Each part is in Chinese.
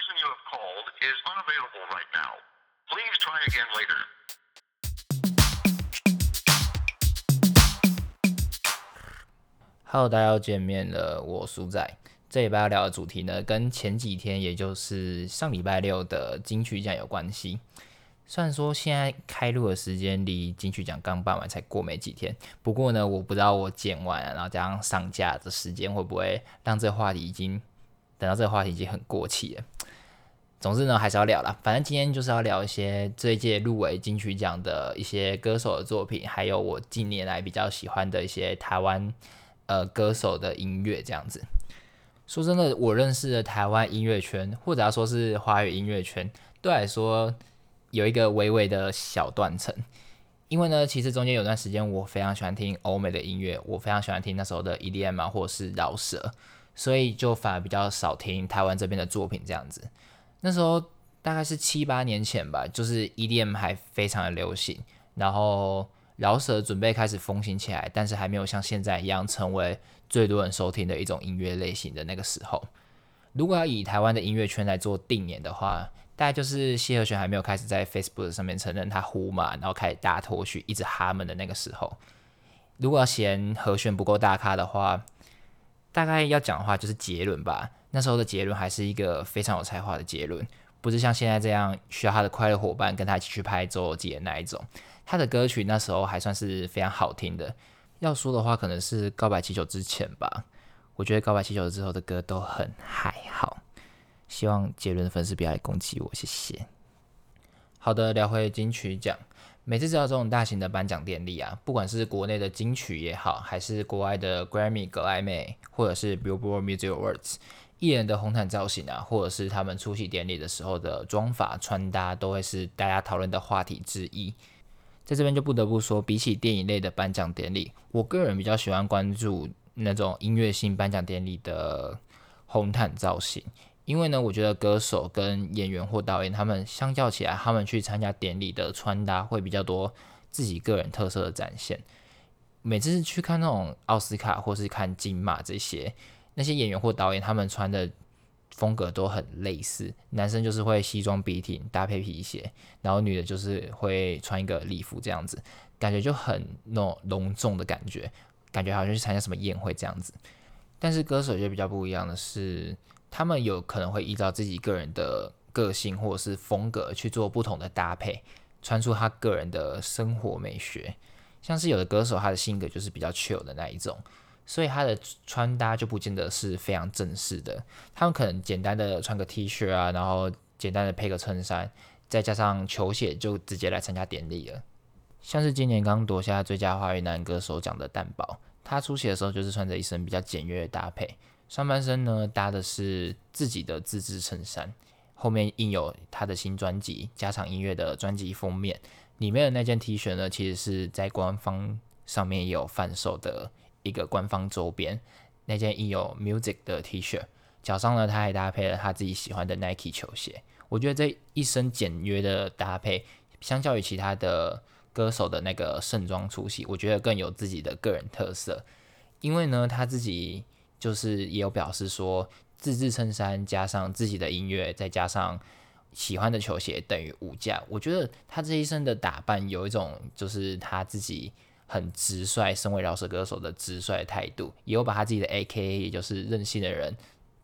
person you have called is unavailable right now. Please try again later. Hello，大家又见面了，我苏仔。这礼拜要聊的主题呢，跟前几天，也就是上礼拜六的金曲奖有关系。虽然说现在开录的时间离金曲奖刚办完才过没几天，不过呢，我不知道我剪完，然后加上上架的时间会不会让这个话题已经等到这个话题已经很过气了。总之呢，还是要聊啦。反正今天就是要聊一些这一届入围金曲奖的一些歌手的作品，还有我近年来比较喜欢的一些台湾呃歌手的音乐这样子。说真的，我认识的台湾音乐圈，或者要说是华语音乐圈，对我来说有一个微微的小断层。因为呢，其实中间有段时间我非常喜欢听欧美的音乐，我非常喜欢听那时候的 EDM 啊，或者是饶舌，所以就反而比较少听台湾这边的作品这样子。那时候大概是七八年前吧，就是 EDM 还非常的流行，然后饶舌准备开始风行起来，但是还没有像现在一样成为最多人收听的一种音乐类型的那个时候。如果要以台湾的音乐圈来做定年的话，大概就是谢和弦还没有开始在 Facebook 上面承认他呼嘛，然后开始大脱序，一直哈们的那个时候。如果要嫌和弦不够大咖的话，大概要讲的话就是杰伦吧。那时候的杰伦还是一个非常有才华的杰伦，不是像现在这样需要他的快乐伙伴跟他一起去拍周游记的那一种。他的歌曲那时候还算是非常好听的。要说的话，可能是告白气球之前吧。我觉得告白气球之后的歌都很还好。希望杰伦的粉丝不要来攻击我，谢谢。好的，聊回金曲奖。每次知道这种大型的颁奖典礼啊，不管是国内的金曲也好，还是国外的 Grammy 格莱美，或者是 Billboard Music Awards，艺人的红毯造型啊，或者是他们出席典礼的时候的妆法穿搭，都会是大家讨论的话题之一。在这边就不得不说，比起电影类的颁奖典礼，我个人比较喜欢关注那种音乐性颁奖典礼的红毯造型。因为呢，我觉得歌手跟演员或导演他们相较起来，他们去参加典礼的穿搭会比较多自己个人特色的展现。每次去看那种奥斯卡或是看金马这些，那些演员或导演他们穿的风格都很类似。男生就是会西装笔挺搭配皮鞋，然后女的就是会穿一个礼服这样子，感觉就很那种隆重的感觉，感觉好像去参加什么宴会这样子。但是歌手就比较不一样的是。他们有可能会依照自己个人的个性或者是风格去做不同的搭配，穿出他个人的生活美学。像是有的歌手，他的性格就是比较 chill 的那一种，所以他的穿搭就不见得是非常正式的。他们可能简单的穿个 T 恤啊，然后简单的配个衬衫，再加上球鞋，就直接来参加典礼了。像是今年刚夺下最佳华语男歌手奖的蛋宝，他出席的时候就是穿着一身比较简约的搭配。上半身呢搭的是自己的自制衬衫，后面印有他的新专辑《加场音乐》的专辑封面，里面的那件 T 恤呢，其实是在官方上面也有贩售的一个官方周边，那件印有 Music 的 T 恤，脚上呢他还搭配了他自己喜欢的 Nike 球鞋，我觉得这一身简约的搭配，相较于其他的歌手的那个盛装出席，我觉得更有自己的个人特色，因为呢他自己。就是也有表示说，自制衬衫加上自己的音乐，再加上喜欢的球鞋等于无价。我觉得他这一身的打扮有一种就是他自己很直率，身为饶舌歌手的直率态度，也有把他自己的 A.K.A. 也就是任性的人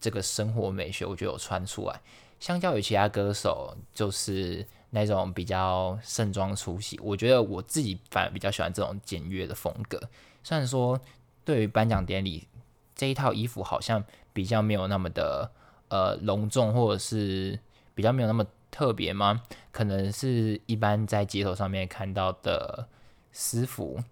这个生活美学，我觉得有穿出来。相较于其他歌手，就是那种比较盛装出席，我觉得我自己反而比较喜欢这种简约的风格。虽然说对于颁奖典礼。这一套衣服好像比较没有那么的呃隆重，或者是比较没有那么特别吗？可能是一般在街头上面看到的私服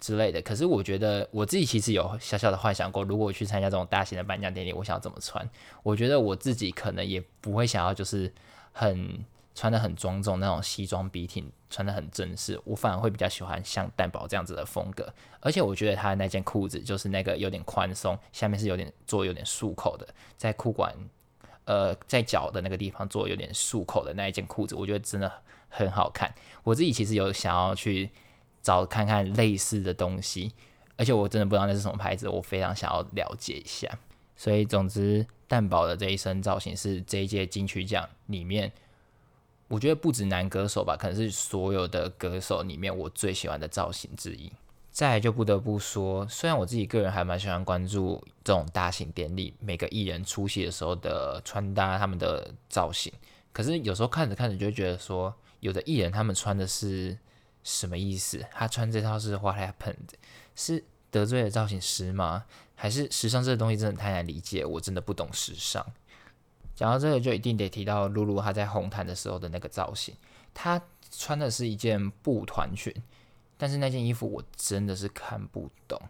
之类的。可是我觉得我自己其实有小小的幻想过，如果我去参加这种大型的颁奖典礼，我想要怎么穿？我觉得我自己可能也不会想要就是很。穿的很庄重，那种西装笔挺，穿的很正式。我反而会比较喜欢像蛋宝这样子的风格，而且我觉得他那件裤子就是那个有点宽松，下面是有点做有点束口的，在裤管呃在脚的那个地方做有点束口的那一件裤子，我觉得真的很好看。我自己其实有想要去找看看类似的东西，而且我真的不知道那是什么牌子，我非常想要了解一下。所以总之，蛋宝的这一身造型是这一届金曲奖里面，我觉得不止男歌手吧，可能是所有的歌手里面我最喜欢的造型之一。再就不得不说，虽然我自己个人还蛮喜欢关注这种大型典礼，每个艺人出席的时候的穿搭、他们的造型，可是有时候看着看着就觉得说，有的艺人他们穿的是什么意思？他穿这套是 What happened？是得罪了造型师吗？还是时尚这个东西真的太难理解？我真的不懂时尚。讲到这个，就一定得提到露露她在红毯的时候的那个造型，她穿的是一件布团裙。但是那件衣服我真的是看不懂，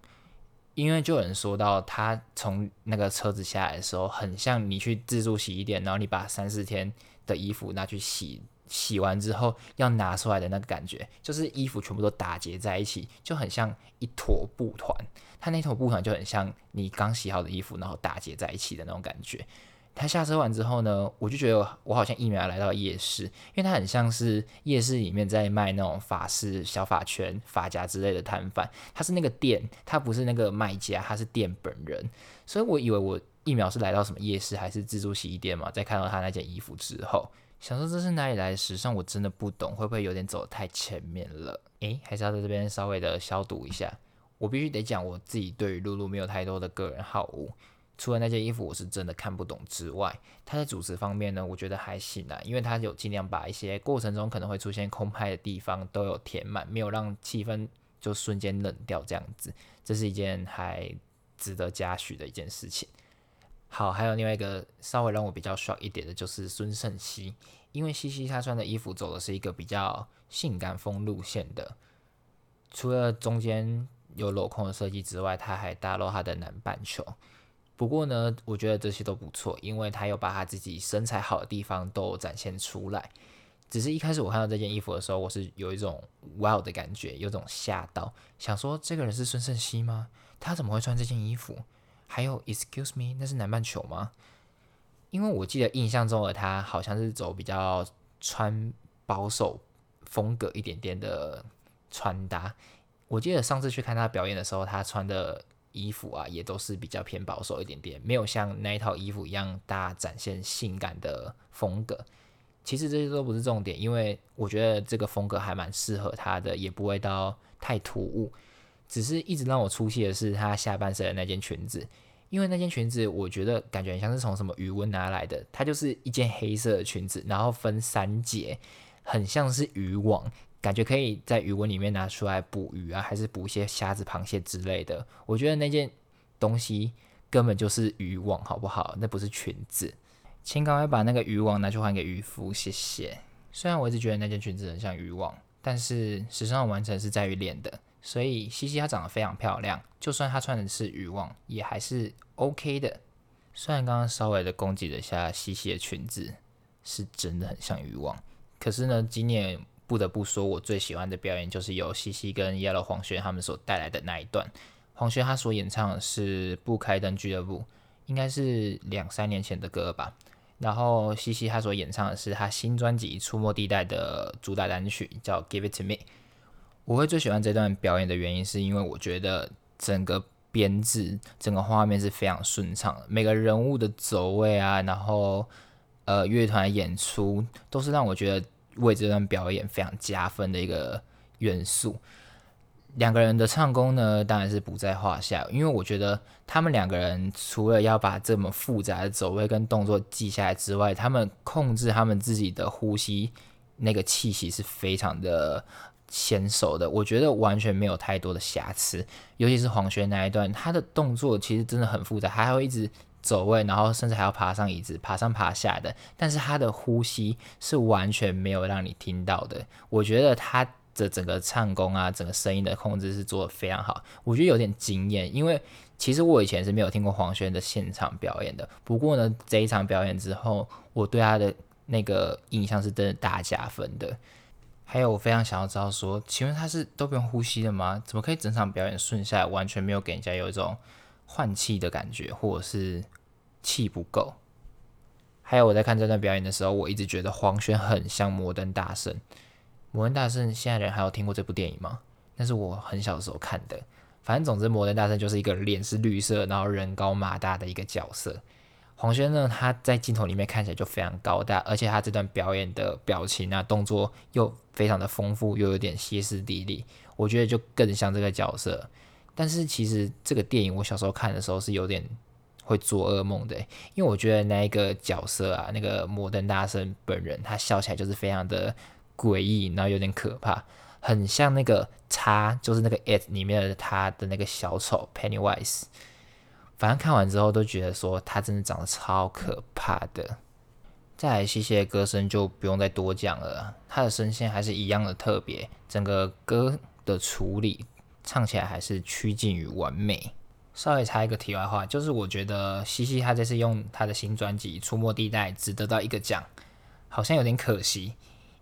因为就有人说到，她从那个车子下来的时候，很像你去自助洗衣店，然后你把三四天的衣服拿去洗，洗完之后要拿出来的那个感觉，就是衣服全部都打结在一起，就很像一坨布团。它那坨布团就很像你刚洗好的衣服，然后打结在一起的那种感觉。他下车完之后呢，我就觉得我好像一秒来到夜市，因为他很像是夜市里面在卖那种法式、小发圈、发夹之类的摊贩。他是那个店，他不是那个卖家，他是店本人。所以我以为我一秒是来到什么夜市还是自助洗衣店嘛。在看到他那件衣服之后，想说这是哪里来的时尚，我真的不懂，会不会有点走得太前面了？诶，还是要在这边稍微的消毒一下。我必须得讲，我自己对于露露没有太多的个人好恶。除了那件衣服我是真的看不懂之外，他在主持方面呢，我觉得还行啊，因为他有尽量把一些过程中可能会出现空拍的地方都有填满，没有让气氛就瞬间冷掉这样子，这是一件还值得嘉许的一件事情。好，还有另外一个稍微让我比较 shock 一点的就是孙胜熙，因为西西她穿的衣服走的是一个比较性感风路线的，除了中间有镂空的设计之外，她还搭露她的南半球。不过呢，我觉得这些都不错，因为她有把她自己身材好的地方都展现出来。只是一开始我看到这件衣服的时候，我是有一种 wow 的感觉，有种吓到，想说这个人是孙胜熙吗？他怎么会穿这件衣服？还有 excuse me，那是南半球吗？因为我记得印象中的他好像是走比较穿保守风格一点点的穿搭。我记得上次去看他表演的时候，他穿的。衣服啊，也都是比较偏保守一点点，没有像那一套衣服一样大展现性感的风格。其实这些都不是重点，因为我觉得这个风格还蛮适合他的，也不会到太突兀。只是一直让我出戏的是她下半身的那件裙子，因为那件裙子我觉得感觉很像是从什么余温拿来的，它就是一件黑色的裙子，然后分三节，很像是渔网。感觉可以在鱼纹里面拿出来捕鱼啊，还是捕一些虾子、螃蟹之类的。我觉得那件东西根本就是渔网，好不好？那不是裙子。请赶快把那个渔网拿去还给渔夫，谢谢。虽然我一直觉得那件裙子很像渔网，但是时尚完成是在于脸的，所以西西她长得非常漂亮，就算她穿的是渔网，也还是 OK 的。虽然刚刚稍微的攻击了一下西西的裙子，是真的很像渔网，可是呢，今年。不得不说，我最喜欢的表演就是由西西跟 Yellow 黄轩他们所带来的那一段。黄轩他所演唱的是《不开灯俱乐部》，应该是两三年前的歌吧。然后西西他所演唱的是他新专辑《出没地带》的主打单曲，叫《Give It To Me》。我会最喜欢这段表演的原因，是因为我觉得整个编制、整个画面是非常顺畅的，每个人物的走位啊，然后呃乐团演出都是让我觉得。为这段表演非常加分的一个元素，两个人的唱功呢，当然是不在话下。因为我觉得他们两个人除了要把这么复杂的走位跟动作记下来之外，他们控制他们自己的呼吸那个气息是非常的娴熟的。我觉得完全没有太多的瑕疵，尤其是黄轩那一段，他的动作其实真的很复杂，他还会一直。走位，然后甚至还要爬上椅子，爬上爬下的。但是他的呼吸是完全没有让你听到的。我觉得他的整个唱功啊，整个声音的控制是做的非常好。我觉得有点惊艳，因为其实我以前是没有听过黄轩的现场表演的。不过呢，这一场表演之后，我对他的那个印象是真的大加分的。还有，我非常想要知道说，请问他是都不用呼吸的吗？怎么可以整场表演顺下来，完全没有给人家有一种？换气的感觉，或者是气不够。还有我在看这段表演的时候，我一直觉得黄轩很像摩登大圣。摩登大圣现在人还有听过这部电影吗？那是我很小的时候看的。反正总之，摩登大圣就是一个脸是绿色，然后人高马大的一个角色。黄轩呢，他在镜头里面看起来就非常高大，而且他这段表演的表情啊、动作又非常的丰富，又有点歇斯底里，我觉得就更像这个角色。但是其实这个电影我小时候看的时候是有点会做噩梦的，因为我觉得那一个角色啊，那个摩登大圣本人，他笑起来就是非常的诡异，然后有点可怕，很像那个叉，就是那个 it 里面的他的那个小丑 Pennywise。反正看完之后都觉得说他真的长得超可怕的。再来，西西的歌声就不用再多讲了，他的声线还是一样的特别，整个歌的处理唱起来还是趋近于完美。稍微插一个题外话，就是我觉得西西他这次用他的新专辑《出没地带》只得到一个奖，好像有点可惜，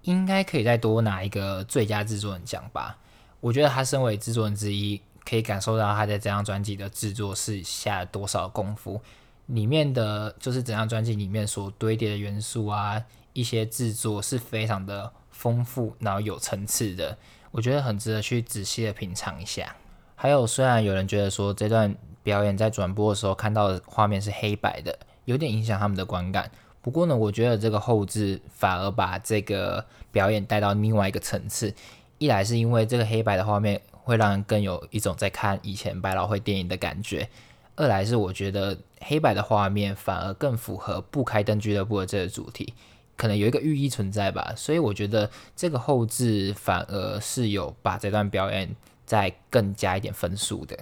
应该可以再多拿一个最佳制作人奖吧。我觉得他身为制作人之一。可以感受到他在这张专辑的制作是下了多少功夫，里面的就是整张专辑里面所堆叠的元素啊，一些制作是非常的丰富，然后有层次的，我觉得很值得去仔细的品尝一下。还有，虽然有人觉得说这段表演在转播的时候看到的画面是黑白的，有点影响他们的观感，不过呢，我觉得这个后置反而把这个表演带到另外一个层次。一来是因为这个黑白的画面。会让人更有一种在看以前百老汇电影的感觉。二来是我觉得黑白的画面反而更符合不开灯俱乐部的这个主题，可能有一个寓意存在吧。所以我觉得这个后置反而是有把这段表演再更加一点分数的。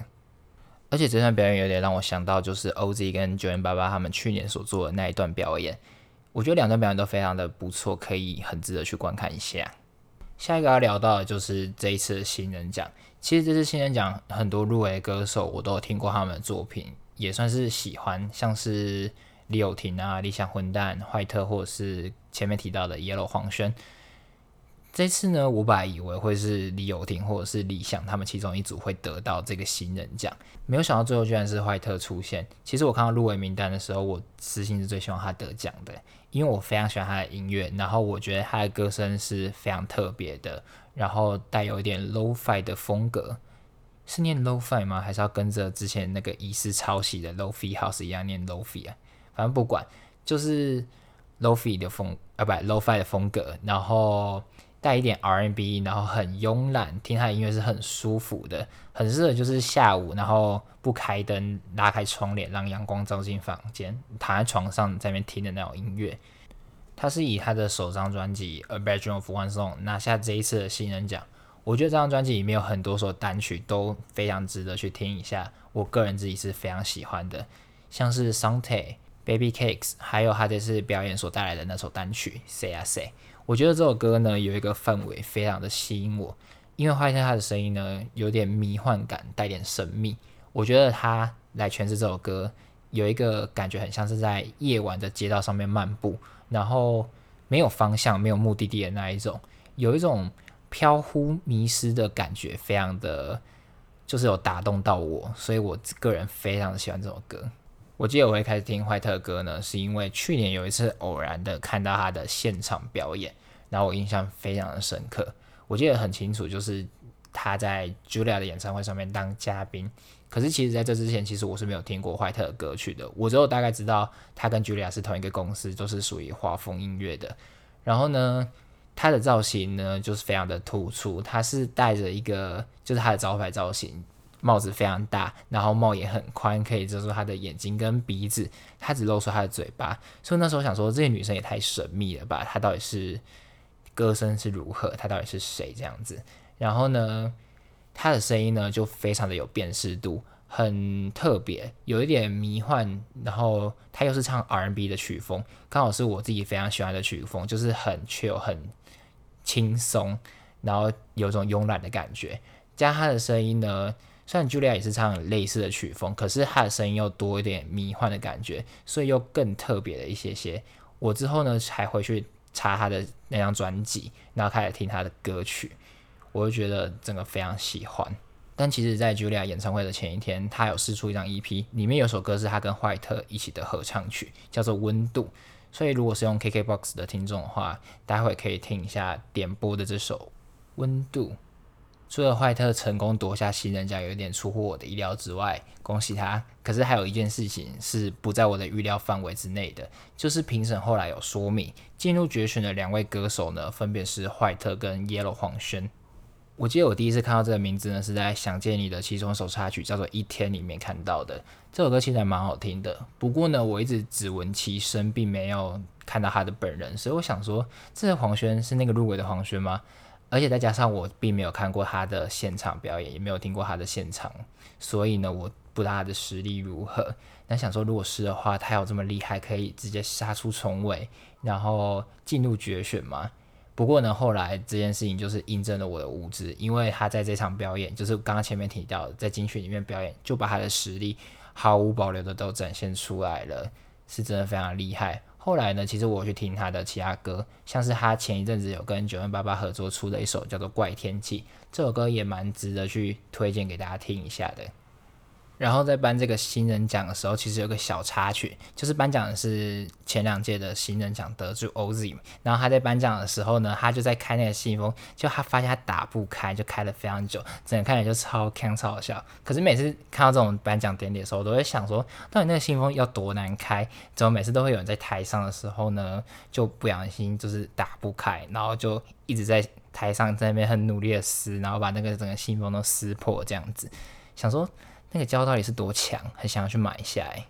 而且这段表演有点让我想到，就是 OZ 跟九零八八他们去年所做的那一段表演。我觉得两段表演都非常的不错，可以很值得去观看一下。下一个要聊到的就是这一次的新人奖。其实这次新人奖很多入围歌手我都有听过他们的作品，也算是喜欢，像是李友廷啊、理想混蛋、坏特，或者是前面提到的 Yellow 黄轩。这次呢，我本来以为会是李友廷或者是理想他们其中一组会得到这个新人奖，没有想到最后居然是坏特出现。其实我看到入围名单的时候，我私心是最希望他得奖的，因为我非常喜欢他的音乐，然后我觉得他的歌声是非常特别的。然后带有一点 lofi 的风格，是念 lofi 吗？还是要跟着之前那个疑似抄袭的 lofi house 一样念 lofi 啊？反正不管，就是 lofi 的风啊，不 lofi 的风格，然后带一点 R&B，然后很慵懒，听他的音乐是很舒服的，很适合就是下午，然后不开灯，拉开窗帘，让阳光照进房间，躺在床上在那边听的那种音乐。他是以他的首张专辑《A Bedroom of One Song》拿下这一次的新人奖。我觉得这张专辑里面有很多首单曲都非常值得去听一下，我个人自己是非常喜欢的，像是《Sante》、《Baby Cakes》，还有他这次表演所带来的那首单曲《Say I Say》。我觉得这首歌呢有一个氛围非常的吸引我，因为发现他的声音呢有点迷幻感，带点神秘。我觉得他来诠释这首歌，有一个感觉很像是在夜晚的街道上面漫步。然后没有方向、没有目的地的那一种，有一种飘忽迷失的感觉，非常的，就是有打动到我，所以我个人非常的喜欢这首歌。我记得我会开始听怀特歌呢，是因为去年有一次偶然的看到他的现场表演，然后我印象非常的深刻。我记得很清楚，就是他在 Julia 的演唱会上面当嘉宾。可是其实，在这之前，其实我是没有听过怀特的歌曲的。我只有大概知道他跟 Julia 是同一个公司，都是属于华风音乐的。然后呢，他的造型呢，就是非常的突出。他是带着一个，就是他的招牌造型，帽子非常大，然后帽也很宽，可以遮住他的眼睛跟鼻子。他只露出他的嘴巴，所以那时候想说，这些女生也太神秘了吧？她到底是歌声是如何？她到底是谁？这样子。然后呢？她的声音呢，就非常的有辨识度，很特别，有一点迷幻。然后她又是唱 R&B 的曲风，刚好是我自己非常喜欢的曲风，就是很 chill、很轻松，然后有种慵懒的感觉。加她的声音呢，虽然 Julia 也是唱类似的曲风，可是她的声音又多一点迷幻的感觉，所以又更特别了一些些。我之后呢，还回去查她的那张专辑，然后开始听她的歌曲。我就觉得整个非常喜欢，但其实，在 Julia 演唱会的前一天，她有试出一张 EP，里面有首歌是她跟坏特一起的合唱曲，叫做《温度》。所以，如果是用 KKBOX 的听众的话，待会可以听一下点播的这首《温度》。除了坏特成功夺下新人奖有点出乎我的意料之外，恭喜他。可是还有一件事情是不在我的预料范围之内的，就是评审后来有说明，进入决选的两位歌手呢，分别是坏特跟 Yellow 黄轩。我记得我第一次看到这个名字呢，是在《想见你》的其中一首插曲叫做《一天》里面看到的。这首歌其实还蛮好听的，不过呢，我一直只闻其声，并没有看到他的本人，所以我想说，这个黄轩是那个入围的黄轩吗？而且再加上我并没有看过他的现场表演，也没有听过他的现场，所以呢，我不知道他的实力如何。那想说，如果是的话，他有这么厉害，可以直接杀出重围，然后进入决选吗？不过呢，后来这件事情就是印证了我的无知，因为他在这场表演，就是刚刚前面提到在金曲里面表演，就把他的实力毫无保留的都展现出来了，是真的非常厉害。后来呢，其实我去听他的其他歌，像是他前一阵子有跟九万八八合作出的一首叫做《怪天气》，这首歌也蛮值得去推荐给大家听一下的。然后在颁这个新人奖的时候，其实有个小插曲，就是颁奖的是前两届的新人奖得主 OZ 然后他在颁奖的时候呢，他就在开那个信封，就他发现他打不开，就开了非常久，整个看起来就超强超好笑。可是每次看到这种颁奖典礼的时候，我都会想说，到底那个信封要多难开？怎么每次都会有人在台上的时候呢，就不小心就是打不开，然后就一直在台上在那边很努力的撕，然后把那个整个信封都撕破这样子，想说。那个胶到底是多强，很想要去买下来。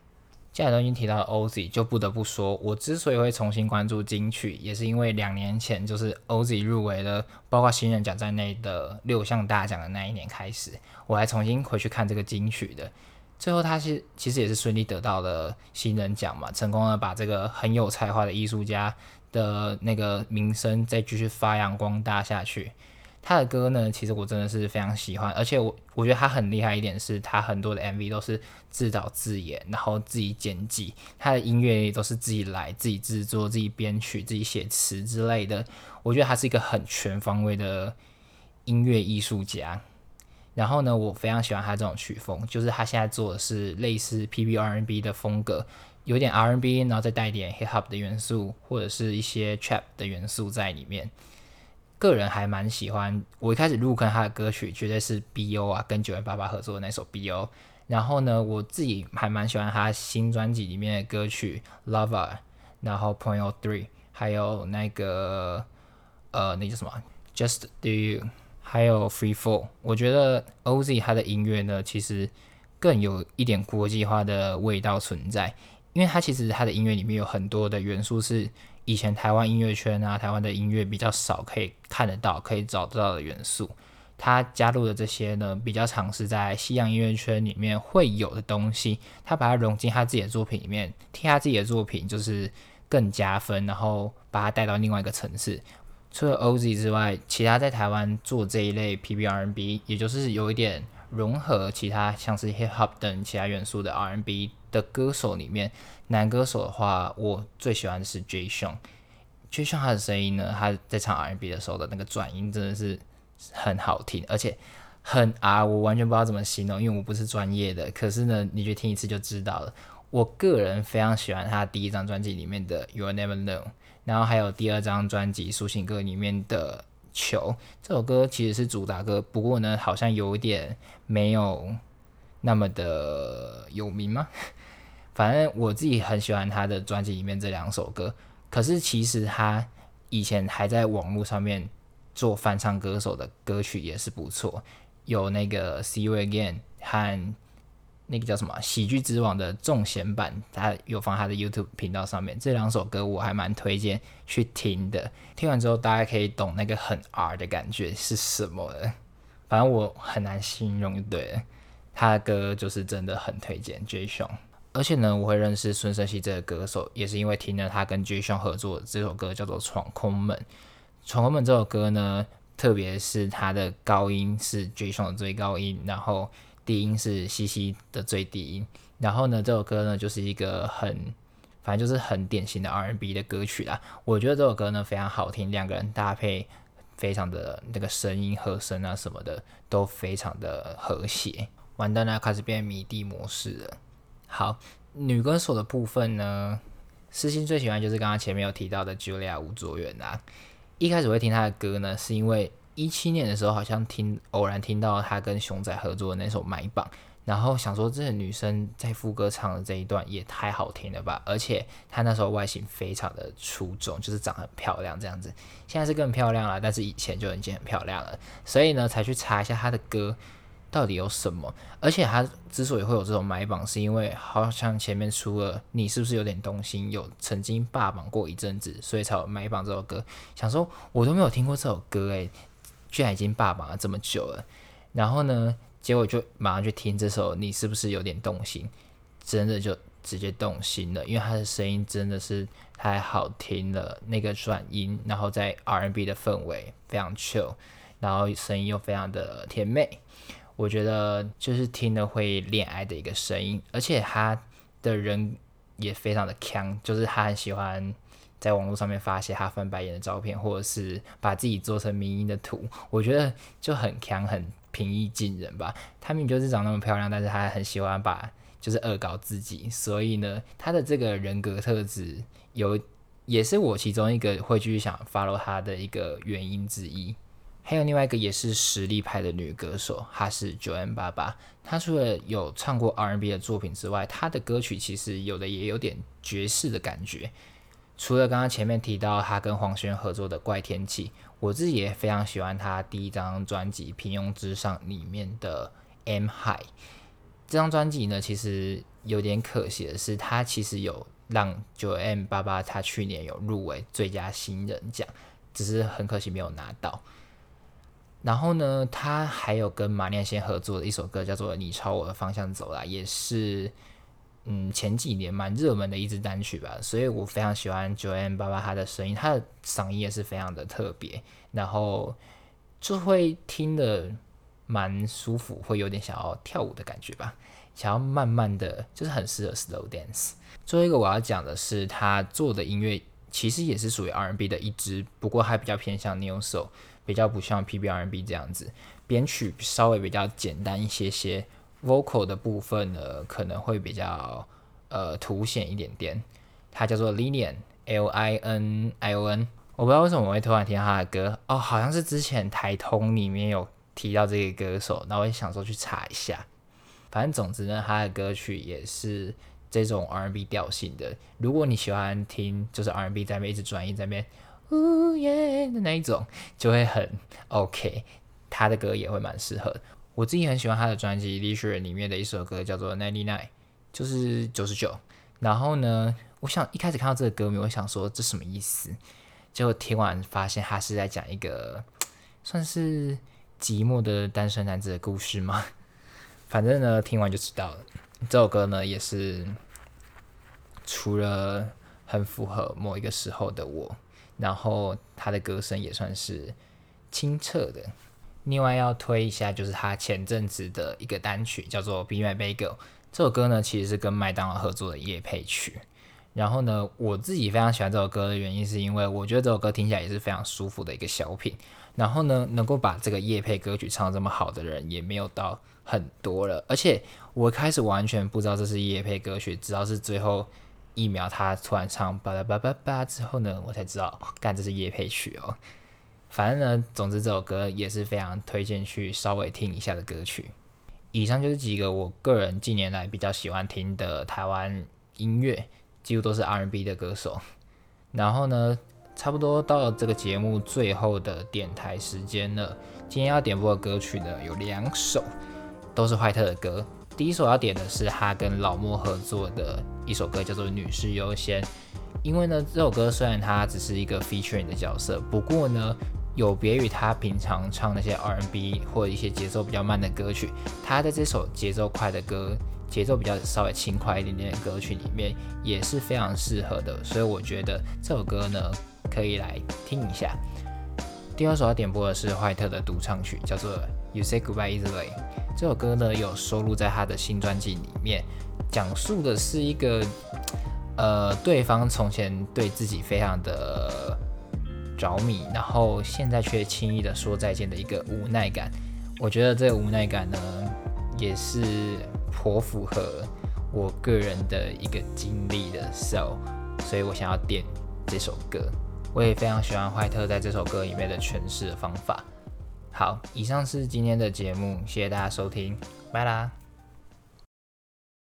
既然都已经提到了 OZ，就不得不说，我之所以会重新关注金曲，也是因为两年前就是 OZ 入围了，包括新人奖在内的六项大奖的那一年开始，我还重新回去看这个金曲的。最后他是其实也是顺利得到了新人奖嘛，成功的把这个很有才华的艺术家的那个名声再继续发扬光大下去。他的歌呢，其实我真的是非常喜欢，而且我我觉得他很厉害一点是，他很多的 MV 都是自导自演，然后自己剪辑，他的音乐也都是自己来、自己制作、自己编曲、自己写词之类的。我觉得他是一个很全方位的音乐艺术家。然后呢，我非常喜欢他这种曲风，就是他现在做的是类似 PBRNB 的风格，有点 RNB，然后再带一点 Hip Hop 的元素，或者是一些 Trap 的元素在里面。个人还蛮喜欢，我一开始入坑他的歌曲绝对是 B.O 啊，跟九月八八合作的那首 B.O。然后呢，我自己还蛮喜欢他新专辑里面的歌曲 Lover，然后 Point Three，还有那个呃那叫什么 Just Do You，还有 Free Fall。我觉得 OZ 他的音乐呢，其实更有一点国际化的味道存在，因为他其实他的音乐里面有很多的元素是。以前台湾音乐圈啊，台湾的音乐比较少可以看得到、可以找得到的元素，他加入的这些呢，比较尝试在西洋音乐圈里面会有的东西，他把它融进他自己的作品里面，替他自己的作品就是更加分，然后把它带到另外一个层次。除了 OZ 之外，其他在台湾做这一类 PBRNB，也就是有一点融合其他像是 Hip Hop 等其他元素的 R&B 的歌手里面。男歌手的话，我最喜欢的是 Jay s h o n j a y s h o n 他的声音呢，他在唱 R&B 的时候的那个转音真的是很好听，而且很啊，我完全不知道怎么形容，因为我不是专业的。可是呢，你就听一次就知道了。我个人非常喜欢他第一张专辑里面的 You Never Know，然后还有第二张专辑抒情歌里面的球这首歌其实是主打歌，不过呢，好像有点没有那么的有名吗？反正我自己很喜欢他的专辑里面这两首歌，可是其实他以前还在网络上面做翻唱歌手的歌曲也是不错，有那个 See You Again 和那个叫什么喜剧之王的重弦版，他有放他的 YouTube 频道上面，这两首歌我还蛮推荐去听的。听完之后大家可以懂那个很 R 的感觉是什么的，反正我很难形容，对，他的歌就是真的很推荐 J 兄。而且呢，我会认识孙盛熙这个歌手，也是因为听了他跟 J. s o n 合作这首歌，叫做《闯空门》。《闯空门》这首歌呢，特别是它的高音是 J. s o n 的最高音，然后低音是西西的最低音。然后呢，这首歌呢，就是一个很，反正就是很典型的 R&B 的歌曲啦。我觉得这首歌呢非常好听，两个人搭配非常的那个声音和声啊什么的都非常的和谐。完蛋了，开始变迷弟模式了。好，女歌手的部分呢，私心最喜欢就是刚刚前面有提到的 Julia 吴卓源啦。一开始会听她的歌呢，是因为一七年的时候，好像听偶然听到他跟熊仔合作的那首《买榜》，然后想说这个女生在副歌唱的这一段也太好听了吧！而且她那时候外形非常的出众，就是长得很漂亮这样子。现在是更漂亮了，但是以前就已经很漂亮了，所以呢才去查一下她的歌到底有什么。而且她之所以会有这种买榜，是因为好像前面出了《你是不是有点动心》，有曾经霸榜过一阵子，所以才有买榜这首歌。想说我都没有听过这首歌诶。居然已经霸榜了这么久了，然后呢，结果就马上去听这首，你是不是有点动心？真的就直接动心了，因为他的声音真的是太好听了，那个转音，然后在 R&B 的氛围非常 chill，然后声音又非常的甜美，我觉得就是听了会恋爱的一个声音，而且他的人也非常的强，就是他很喜欢。在网络上面发些他翻白眼的照片，或者是把自己做成迷因的图，我觉得就很强，很平易近人吧。他明明就是长那么漂亮，但是他很喜欢把就是恶搞自己，所以呢，他的这个人格特质有也是我其中一个会继续想 follow 他的一个原因之一。还有另外一个也是实力派的女歌手，她是九 N 八八。她除了有唱过 R&B 的作品之外，她的歌曲其实有的也有点爵士的感觉。除了刚刚前面提到他跟黄轩合作的《怪天气》，我自己也非常喜欢他第一张专辑《平庸之上》里面的《M High》。这张专辑呢，其实有点可惜的是，他其实有让九 M 八八他去年有入围最佳新人奖，只是很可惜没有拿到。然后呢，他还有跟马念先合作的一首歌叫做《你朝我的方向走来》，也是。嗯，前几年蛮热门的一支单曲吧，所以我非常喜欢九 M 八八他的声音，他的嗓音也是非常的特别，然后就会听的蛮舒服，会有点想要跳舞的感觉吧，想要慢慢的，就是很适合 slow dance。最后一个我要讲的是，他做的音乐其实也是属于 R&B 的一支，不过还比较偏向 New Soul，比较不像 PB R&B 这样子，编曲稍微比较简单一些些。Vocal 的部分呢，可能会比较呃凸显一点点。它叫做 Linian，L I N I O N。我不知道为什么我会突然听到他的歌哦，好像是之前台通里面有提到这个歌手，那我也想说去查一下。反正总之呢，他的歌曲也是这种 R&B 调性的。如果你喜欢听就是 R&B 在那边一直转音在那边呜耶的那一种，就会很 OK。他的歌也会蛮适合。我自己很喜欢他的专辑《李雪仁》里面的一首歌，叫做《Ninety Nine》，就是九十九。然后呢，我想一开始看到这个歌名，我想说这什么意思？结果听完发现他是在讲一个算是寂寞的单身男子的故事吗？反正呢，听完就知道了。这首歌呢，也是除了很符合某一个时候的我，然后他的歌声也算是清澈的。另外要推一下，就是他前阵子的一个单曲，叫做《Be My Bagel》。这首歌呢，其实是跟麦当劳合作的夜配曲。然后呢，我自己非常喜欢这首歌的原因，是因为我觉得这首歌听起来也是非常舒服的一个小品。然后呢，能够把这个夜配歌曲唱这么好的人，也没有到很多了。而且我开始完全不知道这是夜配歌曲，直到是最后一秒他突然唱巴拉巴拉巴之后呢，我才知道，干这是夜配曲哦。反正呢，总之这首歌也是非常推荐去稍微听一下的歌曲。以上就是几个我个人近年来比较喜欢听的台湾音乐，几乎都是 R&B 的歌手。然后呢，差不多到这个节目最后的点台时间了。今天要点播的歌曲呢有两首，都是坏特的歌。第一首要点的是他跟老莫合作的一首歌，叫做《女士优先》。因为呢，这首歌虽然它只是一个 featuring 的角色，不过呢。有别于他平常唱那些 R&B 或一些节奏比较慢的歌曲，他在这首节奏快的歌、节奏比较稍微轻快一点点的歌曲里面也是非常适合的，所以我觉得这首歌呢可以来听一下。第二首要点播的是怀特的独唱曲，叫做 You Say Goodbye Easily。这首歌呢有收录在他的新专辑里面，讲述的是一个呃对方从前对自己非常的。着迷，然后现在却轻易的说再见的一个无奈感，我觉得这个无奈感呢，也是颇符合我个人的一个经历的，so，所以我想要点这首歌，我也非常喜欢怀特在这首歌里面的诠释的方法。好，以上是今天的节目，谢谢大家收听，拜啦。